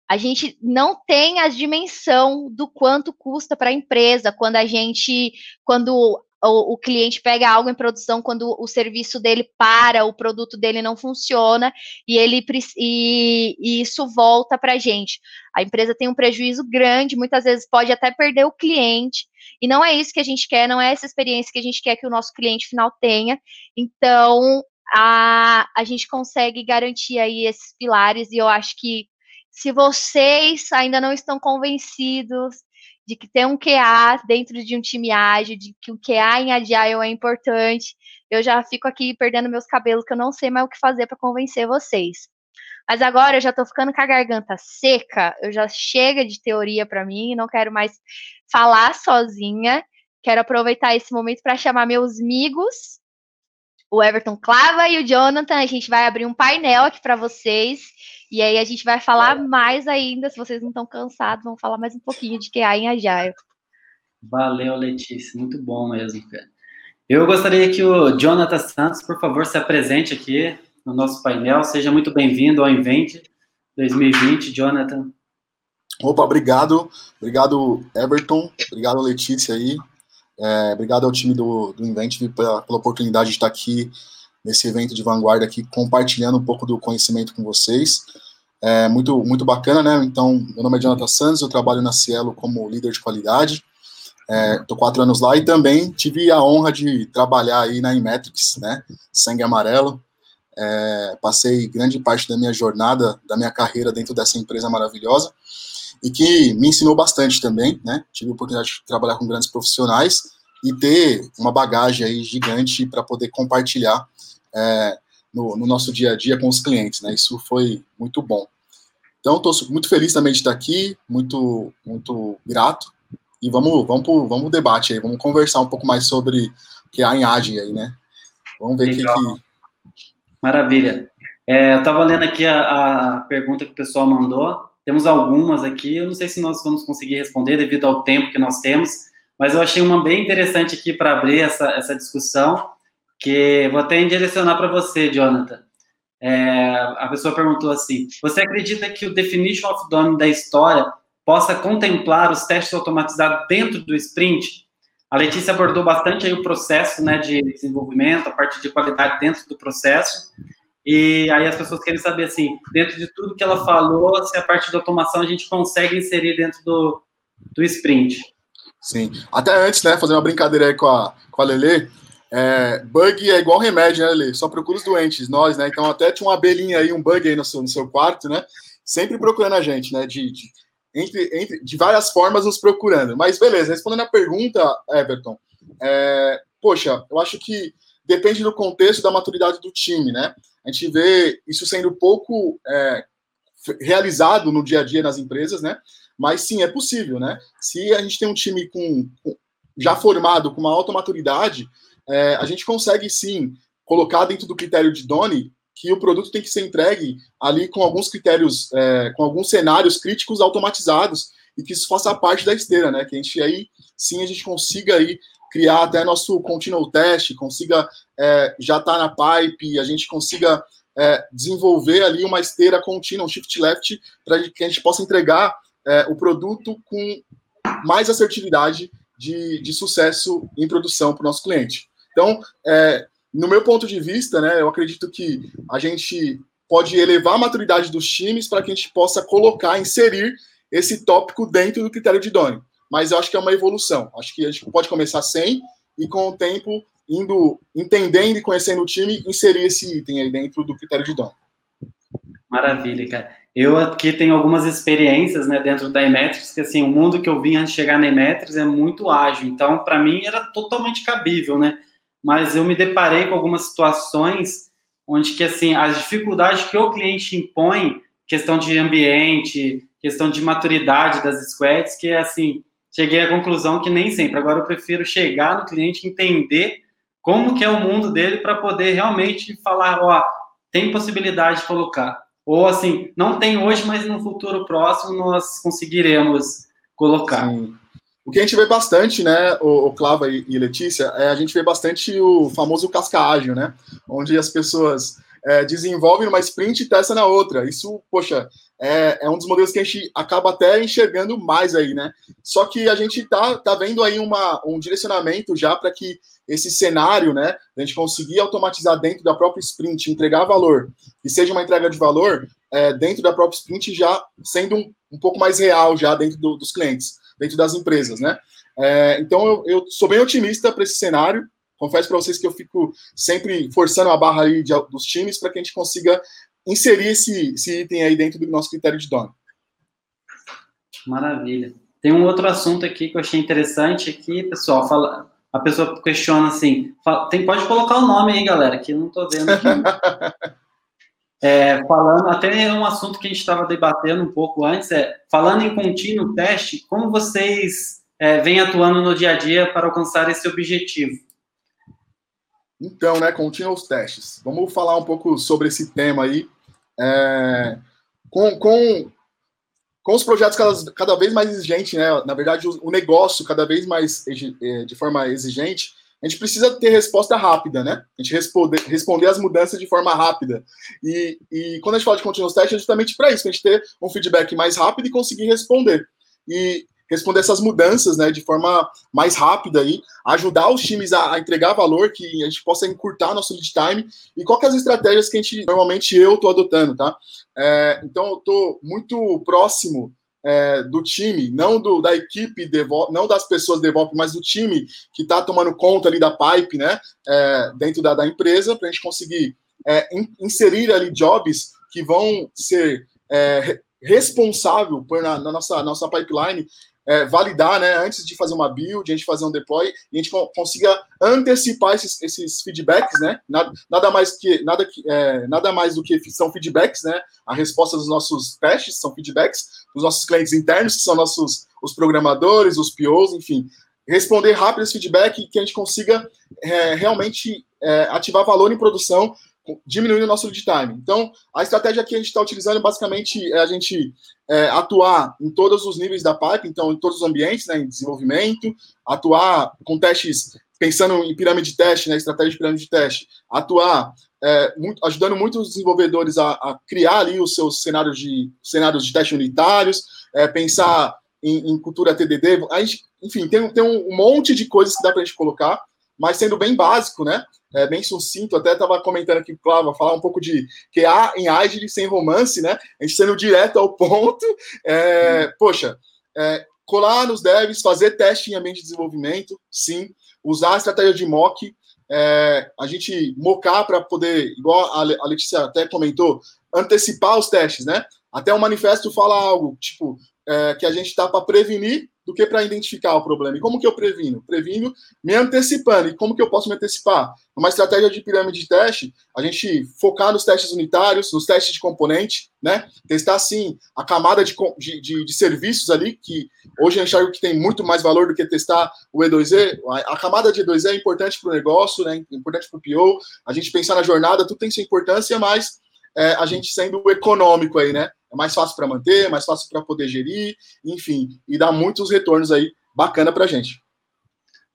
a gente não tem a dimensão do quanto custa para a empresa quando a gente, quando o, o, cliente pega algo em produção quando o serviço dele para, o produto dele não funciona e ele e, e isso volta para a gente. A empresa tem um prejuízo grande, muitas vezes pode até perder o cliente, e não é isso que a gente quer, não é essa experiência que a gente quer que o nosso cliente final tenha. Então, a, a gente consegue garantir aí esses pilares, e eu acho que se vocês ainda não estão convencidos de que ter um QA dentro de um time ágil, de que o QA em Agile é importante. Eu já fico aqui perdendo meus cabelos, que eu não sei mais o que fazer para convencer vocês. Mas agora eu já estou ficando com a garganta seca, eu já chega de teoria para mim, não quero mais falar sozinha. Quero aproveitar esse momento para chamar meus amigos, o Everton Clava e o Jonathan. A gente vai abrir um painel aqui para vocês e aí a gente vai falar mais ainda, se vocês não estão cansados, vamos falar mais um pouquinho de QA em Agile. Valeu, Letícia, muito bom mesmo, cara. Eu gostaria que o Jonathan Santos, por favor, se apresente aqui no nosso painel. Seja muito bem-vindo ao Invent 2020, Jonathan. Opa, obrigado. Obrigado, Everton. Obrigado, Letícia aí. É, obrigado ao time do, do Invent pela, pela oportunidade de estar aqui nesse evento de vanguarda aqui, compartilhando um pouco do conhecimento com vocês. É muito, muito bacana, né? Então, meu nome é Jonathan Santos, eu trabalho na Cielo como líder de qualidade. Estou é, quatro anos lá e também tive a honra de trabalhar aí na Inmetrics, né? Sangue amarelo. É, passei grande parte da minha jornada, da minha carreira dentro dessa empresa maravilhosa e que me ensinou bastante também, né? Tive a oportunidade de trabalhar com grandes profissionais e ter uma bagagem aí gigante para poder compartilhar é, no, no, nosso dia a dia com os clientes, né? Isso foi muito bom. Então, estou muito feliz também de estar aqui, muito, muito grato. E vamos, vamos pro, vamos pro debate aí, vamos conversar um pouco mais sobre o que há em AGE aí, né? Vamos ver o que, que. Maravilha. É, eu estava lendo aqui a, a pergunta que o pessoal mandou. Temos algumas aqui, eu não sei se nós vamos conseguir responder devido ao tempo que nós temos, mas eu achei uma bem interessante aqui para abrir essa, essa discussão, que vou até direcionar para você, Jonathan. É, a pessoa perguntou assim: Você acredita que o Definition of Done da história possa contemplar os testes automatizados dentro do sprint? A Letícia abordou bastante aí o processo né, de desenvolvimento, a parte de qualidade dentro do processo. E aí as pessoas querem saber, assim, dentro de tudo que ela falou, se a parte de automação a gente consegue inserir dentro do, do sprint. Sim. Até antes, né, fazer uma brincadeira aí com a, com a Lele, é, bug é igual remédio, né, Lele? Só procura os doentes, nós, né? Então até tinha uma abelhinha aí, um bug aí no seu, no seu quarto, né? Sempre procurando a gente, né? De, de, entre, entre, de várias formas nos procurando. Mas beleza, respondendo a pergunta, Everton, é, poxa, eu acho que depende do contexto da maturidade do time, né? A gente vê isso sendo pouco é, realizado no dia a dia nas empresas, né? Mas sim, é possível, né? Se a gente tem um time com, com já formado, com uma alta maturidade, é, a gente consegue sim colocar dentro do critério de Doni que o produto tem que ser entregue ali com alguns critérios, é, com alguns cenários críticos automatizados e que isso faça parte da esteira, né? Que a gente aí sim a gente consiga aí criar até nosso continual test, consiga é, já estar tá na pipe, a gente consiga é, desenvolver ali uma esteira contínua, um shift left, para que a gente possa entregar é, o produto com mais assertividade de, de sucesso em produção para o nosso cliente. Então, é, no meu ponto de vista, né, eu acredito que a gente pode elevar a maturidade dos times para que a gente possa colocar, inserir esse tópico dentro do critério de Doni. Mas eu acho que é uma evolução. Acho que a gente pode começar sem e com o tempo indo entendendo e conhecendo o time, inserir esse item aí dentro do critério de Doni. Maravilha, cara. Eu aqui tenho algumas experiências, né, dentro da Emetrics, que assim, o mundo que eu vim antes de chegar na Emetrics é muito ágil, então para mim era totalmente cabível, né? Mas eu me deparei com algumas situações onde que assim, as dificuldades que o cliente impõe, questão de ambiente, questão de maturidade das squads, que assim, cheguei à conclusão que nem sempre. Agora eu prefiro chegar no cliente entender como que é o mundo dele para poder realmente falar, ó, tem possibilidade de colocar ou assim, não tem hoje, mas no futuro próximo nós conseguiremos colocar. Sim. O que a gente vê bastante, né, o, o Clava e, e, Letícia, é a gente vê bastante o famoso casca ágil, né? Onde as pessoas é, desenvolvem uma sprint e testam na outra. Isso, poxa, é, é, um dos modelos que a gente acaba até enxergando mais aí, né? Só que a gente tá, tá vendo aí uma, um direcionamento já para que esse cenário, né, a gente conseguir automatizar dentro da própria sprint, entregar valor, e seja uma entrega de valor é, dentro da própria sprint já sendo um, um pouco mais real já dentro do, dos clientes, dentro das empresas, né? É, então eu, eu, sou bem otimista para esse cenário. Confesso para vocês que eu fico sempre forçando a barra aí de, dos times para que a gente consiga inserir esse, esse item aí dentro do nosso critério de dono. Maravilha. Tem um outro assunto aqui que eu achei interessante aqui, pessoal. Fala, a pessoa questiona assim, fala, tem, pode colocar o nome aí, galera, que eu não estou vendo aqui. (laughs) é, falando, até um assunto que a gente estava debatendo um pouco antes, é falando em contínuo teste, como vocês é, vêm atuando no dia a dia para alcançar esse objetivo? Então, né, continuous testes. Vamos falar um pouco sobre esse tema aí. É, com, com, com os projetos cada, cada vez mais exigentes, né? Na verdade, o, o negócio cada vez mais é, de forma exigente, a gente precisa ter resposta rápida, né? A gente responder, responder as mudanças de forma rápida. E, e quando a gente fala de continuous test, é justamente para isso, para a gente ter um feedback mais rápido e conseguir responder. E responder essas mudanças, né, de forma mais rápida aí, ajudar os times a, a, entregar valor, que a gente possa encurtar nosso lead time e quais as estratégias que a gente, normalmente eu estou adotando, tá? É, então, eu estou muito próximo é, do time, não do, da equipe DevOps, não das pessoas DevOps, mas do time que está tomando conta ali da pipe, né, é, dentro da, da empresa, para a gente conseguir é, in, inserir ali jobs que vão ser é, responsável por na, na, nossa, nossa pipeline é, validar, né, antes de fazer uma build, a gente fazer um deploy, e a gente consiga antecipar esses, esses feedbacks, né, nada, nada mais que nada, que, é, nada mais do que são feedbacks, né, a resposta dos nossos testes são feedbacks dos nossos clientes internos, que são nossos os programadores, os POs, enfim, responder rápido esse feedback e que a gente consiga é, realmente é, ativar valor em produção diminuindo o nosso lead time. Então, a estratégia que a gente está utilizando basicamente é a gente é, atuar em todos os níveis da pipe, então em todos os ambientes, né, em desenvolvimento, atuar com testes, pensando em pirâmide de teste, né, estratégia de pirâmide de teste, atuar é, muito, ajudando muitos desenvolvedores a, a, criar ali os seus cenários de cenários de teste unitários, é, pensar em, em, cultura TDD, a gente, enfim, tem, tem um monte de coisas que dá para a gente colocar, mas sendo bem básico, né? É, bem sucinto, até estava comentando aqui Clava, falar um pouco de QA em Agile sem romance, né? A gente sendo direto ao ponto. É, poxa, é, colar nos devs, fazer teste em ambiente de desenvolvimento, sim. Usar a estratégia de mock, é, a gente mocar para poder, igual a Letícia até comentou, antecipar os testes, né? Até o manifesto fala algo, tipo, é, que a gente está para prevenir do que para identificar o problema. E como que eu previno? Previno me antecipando. E como que eu posso me antecipar? Uma estratégia de pirâmide de teste, a gente focar nos testes unitários, nos testes de componente, né? Testar, sim, a camada de, de, de serviços ali, que hoje eu enxergo que tem muito mais valor do que testar o E2E. A camada de E2E é importante para o negócio, né? Importante para o PO. A gente pensar na jornada, tudo tem sua importância, mas é, a gente sendo econômico aí, né? É mais fácil para manter, mais fácil para poder gerir, enfim, e dá muitos retornos aí bacana para a gente.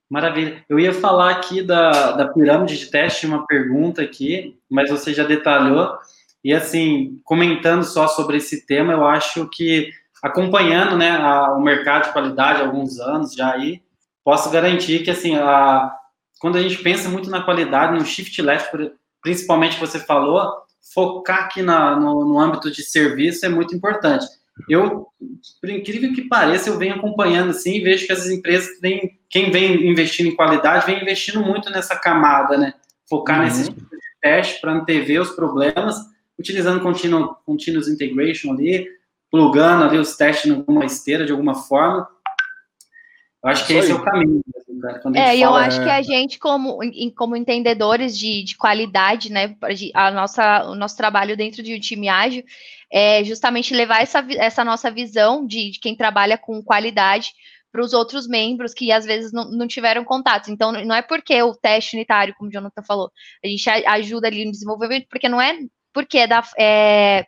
Maravilha. Eu ia falar aqui da, da pirâmide de teste, uma pergunta aqui, mas você já detalhou. E assim, comentando só sobre esse tema, eu acho que acompanhando né, a, o mercado de qualidade há alguns anos já aí, posso garantir que assim, a, quando a gente pensa muito na qualidade, no shift left, principalmente que você falou, focar aqui na, no, no âmbito de serviço é muito importante. Eu, por incrível que pareça, eu venho acompanhando assim e vejo que as empresas têm, quem vem investindo em qualidade, vem investindo muito nessa camada, né? Focar uhum. nesse tipo de teste para antever os problemas, utilizando continuous, continuous integration ali, plugando ali os testes em alguma esteira de alguma forma. Eu acho que esse é o caminho. É, e eu acho que a gente, como, como entendedores de, de qualidade, né, a nossa, o nosso trabalho dentro de um time ágil é justamente levar essa, essa nossa visão de, de quem trabalha com qualidade para os outros membros que às vezes não, não tiveram contatos. Então, não é porque o teste unitário, como o Jonathan falou, a gente ajuda ali no desenvolvimento, porque não é porque é, da, é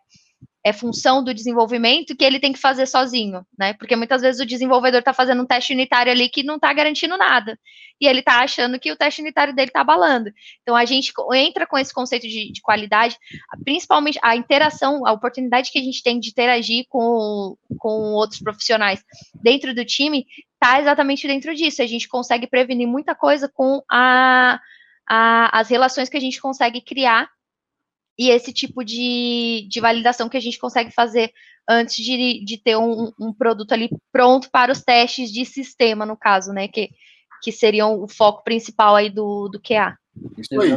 é função do desenvolvimento que ele tem que fazer sozinho, né? Porque muitas vezes o desenvolvedor está fazendo um teste unitário ali que não está garantindo nada. E ele está achando que o teste unitário dele está abalando. Então a gente entra com esse conceito de, de, qualidade, principalmente a interação, a oportunidade que a gente tem de interagir com, com outros profissionais dentro do time, está exatamente dentro disso. A gente consegue prevenir muita coisa com a, as relações que a gente consegue criar e esse tipo de, de validação que a gente consegue fazer antes de, de ter um, um, produto ali pronto para os testes de sistema, no caso, né? Que, que seriam o foco principal aí do, do QA. Isso aí.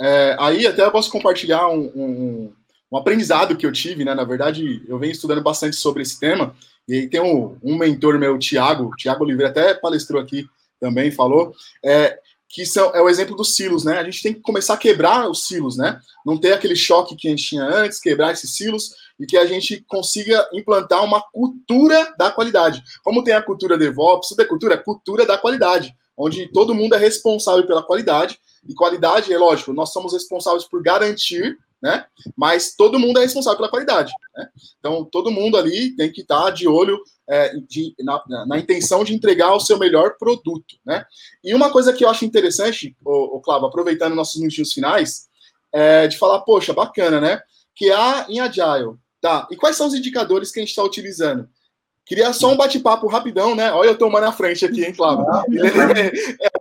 É, aí até eu posso compartilhar um, um, um, aprendizado que eu tive, né? Na verdade, eu venho estudando bastante sobre esse tema, e aí tem um, mentor meu, o Thiago, Thiago Oliveira, até palestrou aqui também, falou. É, que são, é o exemplo dos silos, né? A gente tem que começar a quebrar os silos, né? Não ter aquele choque que a gente tinha antes, quebrar esses silos e que a gente consiga implantar uma cultura da qualidade. Como tem a cultura DevOps, tudo é cultura, é cultura da qualidade, onde todo mundo é responsável pela qualidade, e qualidade, é lógico, nós somos responsáveis por garantir né? Mas todo mundo é responsável pela qualidade, né? Então todo mundo ali tem que estar de olho é, de, na, na, intenção de entregar o seu melhor produto, né? E uma coisa que eu acho interessante, o, o Clavo, aproveitando nossos minutinhos finais, é de falar, poxa, bacana, né? Que há em Agile, tá? E quais são os indicadores que a gente está utilizando? Queria só um bate-papo rapidão, né? Olha eu tomando a frente aqui, hein, Clavo? (laughs)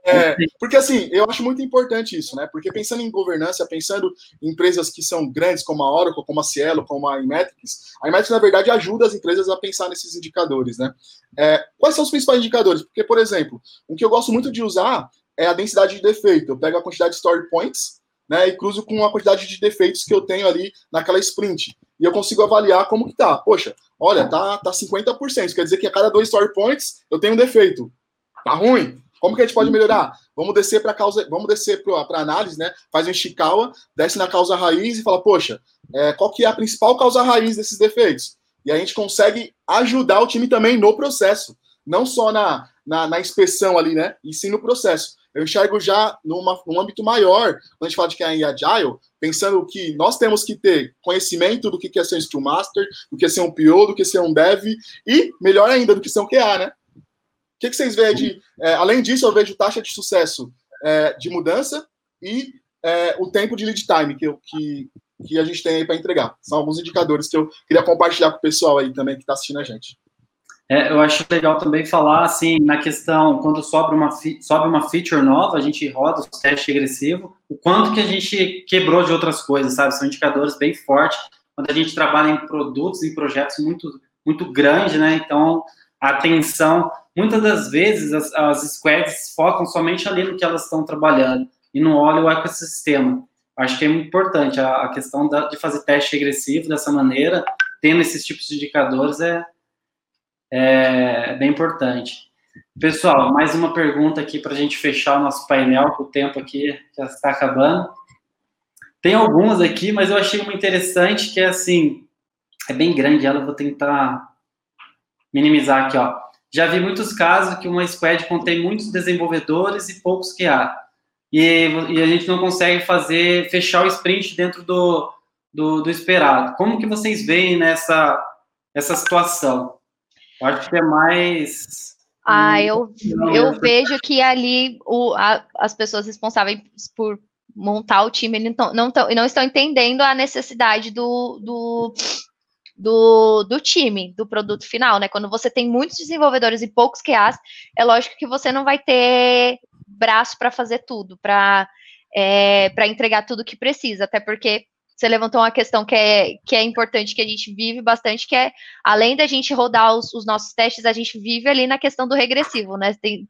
É, É, porque assim, eu acho muito importante isso, né? Porque pensando em governança, pensando em empresas que são grandes, como a Oracle, como a Cielo, como a Imetrics, a Imetrics, na verdade, ajuda as empresas a pensar nesses indicadores, né? É, quais são os principais indicadores? Porque, por exemplo, o que eu gosto muito de usar é a densidade de defeito. Eu pego a quantidade de story points, né, e cruzo com a quantidade de defeitos que eu tenho ali naquela sprint. E eu consigo avaliar como que tá. Poxa, olha, tá, tá 50%. Isso quer dizer que a cada dois story points eu tenho um defeito. Tá ruim. Como que a gente pode melhorar? Vamos descer para causa, vamos descer para análise, né? Faz um Ishikawa, desce na causa raiz e fala, poxa, é, qual que é a principal causa raiz desses defeitos? E a gente consegue ajudar o time também no processo, não só na, na, na inspeção ali, né? E sim no processo. Eu enxergo já numa, num âmbito maior, quando a gente fala de que é Agile, pensando que nós temos que ter conhecimento do que é ser um Scrum Master, do que é ser um PO, do que é ser um Dev, e, melhor ainda, do que ser um QA, né? que, que vocês veem de. É, além disso, eu vejo taxa de sucesso é, de mudança e é, o tempo de lead time que, que, que a gente tem aí para entregar. São alguns indicadores que eu queria compartilhar com o pessoal aí também que está assistindo a gente. É, eu acho legal também falar, assim, na questão, quando sobe uma, sobe uma feature nova, a gente roda o teste regressivo, o quanto que a gente quebrou de outras coisas, sabe? São indicadores bem fortes, quando a gente trabalha em produtos, em projetos muito, muito grandes, né? Então, atenção muitas das vezes as, as squads focam somente ali no que elas estão trabalhando e não olham o ecossistema. Acho que é importante a, a questão da, de fazer teste regressivo dessa maneira, tendo esses tipos de indicadores, é, é bem importante. Pessoal, mais uma pergunta aqui para a gente fechar o nosso painel, que o tempo aqui já está acabando. Tem algumas aqui, mas eu achei uma interessante que é assim, é bem grande ela, vou tentar minimizar aqui, ó. Já vi muitos casos que uma squad contém muitos desenvolvedores e poucos QA. E, e a gente não consegue fazer, fechar o sprint dentro do, do, do esperado. Como que vocês veem nessa essa situação? Acho que é mais... Ah, eu, eu vejo que ali o, a, as pessoas responsáveis por montar o time não, não, tão, não estão entendendo a necessidade do, do, do, do time, do produto final, né? Quando você tem muitos desenvolvedores e poucos QAs, é lógico que você não vai ter braço para fazer tudo, para é, para entregar tudo que precisa, até porque você levantou uma questão que é, que é importante, que a gente vive bastante, que é, além da gente rodar os, os nossos testes, a gente vive ali na questão do regressivo, né? Tem,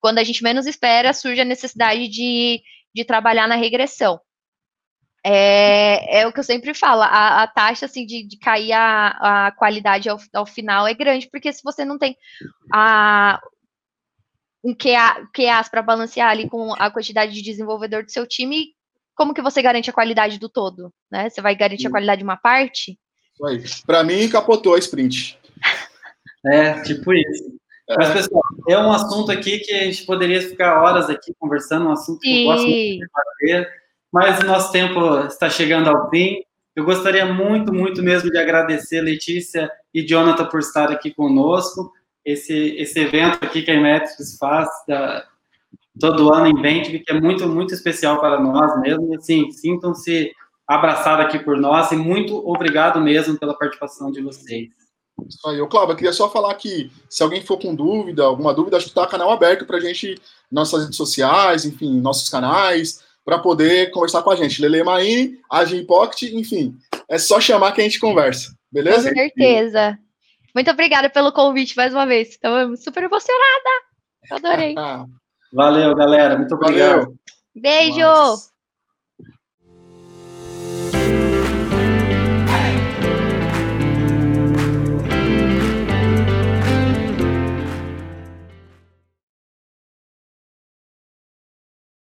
quando a gente menos espera, surge a necessidade de, de trabalhar na regressão. É, é o que eu sempre falo, a, a taxa assim, de, de cair a, a qualidade ao, ao final é grande, porque se você não tem a, um QA, QAs para balancear ali com a quantidade de desenvolvedor do seu time, como que você garante a qualidade do todo? Né? Você vai garantir a qualidade de uma parte? Para mim, capotou a sprint. (laughs) É, tipo isso. É. Mas, pessoal, é um assunto aqui que a gente poderia ficar horas aqui conversando, um assunto que Sim. eu gosto muito de debater mas o nosso tempo está chegando ao fim. Eu gostaria muito, muito mesmo de agradecer Letícia e Jonathan por estar aqui conosco. Esse, esse evento aqui que a Imetrics faz da, todo ano em Ventive, que é muito, muito especial para nós mesmo. Assim, sintam-se abraçados aqui por nós e muito obrigado mesmo pela participação de vocês. Isso aí, Cláudio, eu queria só falar que se alguém for com dúvida, alguma dúvida, acho que está canal aberto para a gente, nossas redes sociais, enfim, nossos canais para poder conversar com a gente. Lele Maine, Agin Pocket, enfim, é só chamar que a gente conversa, beleza? Com certeza. Muito obrigada pelo convite mais uma vez. Estou super emocionada. Adorei. (laughs) Valeu, galera. Muito obrigado. Valeu. Beijo.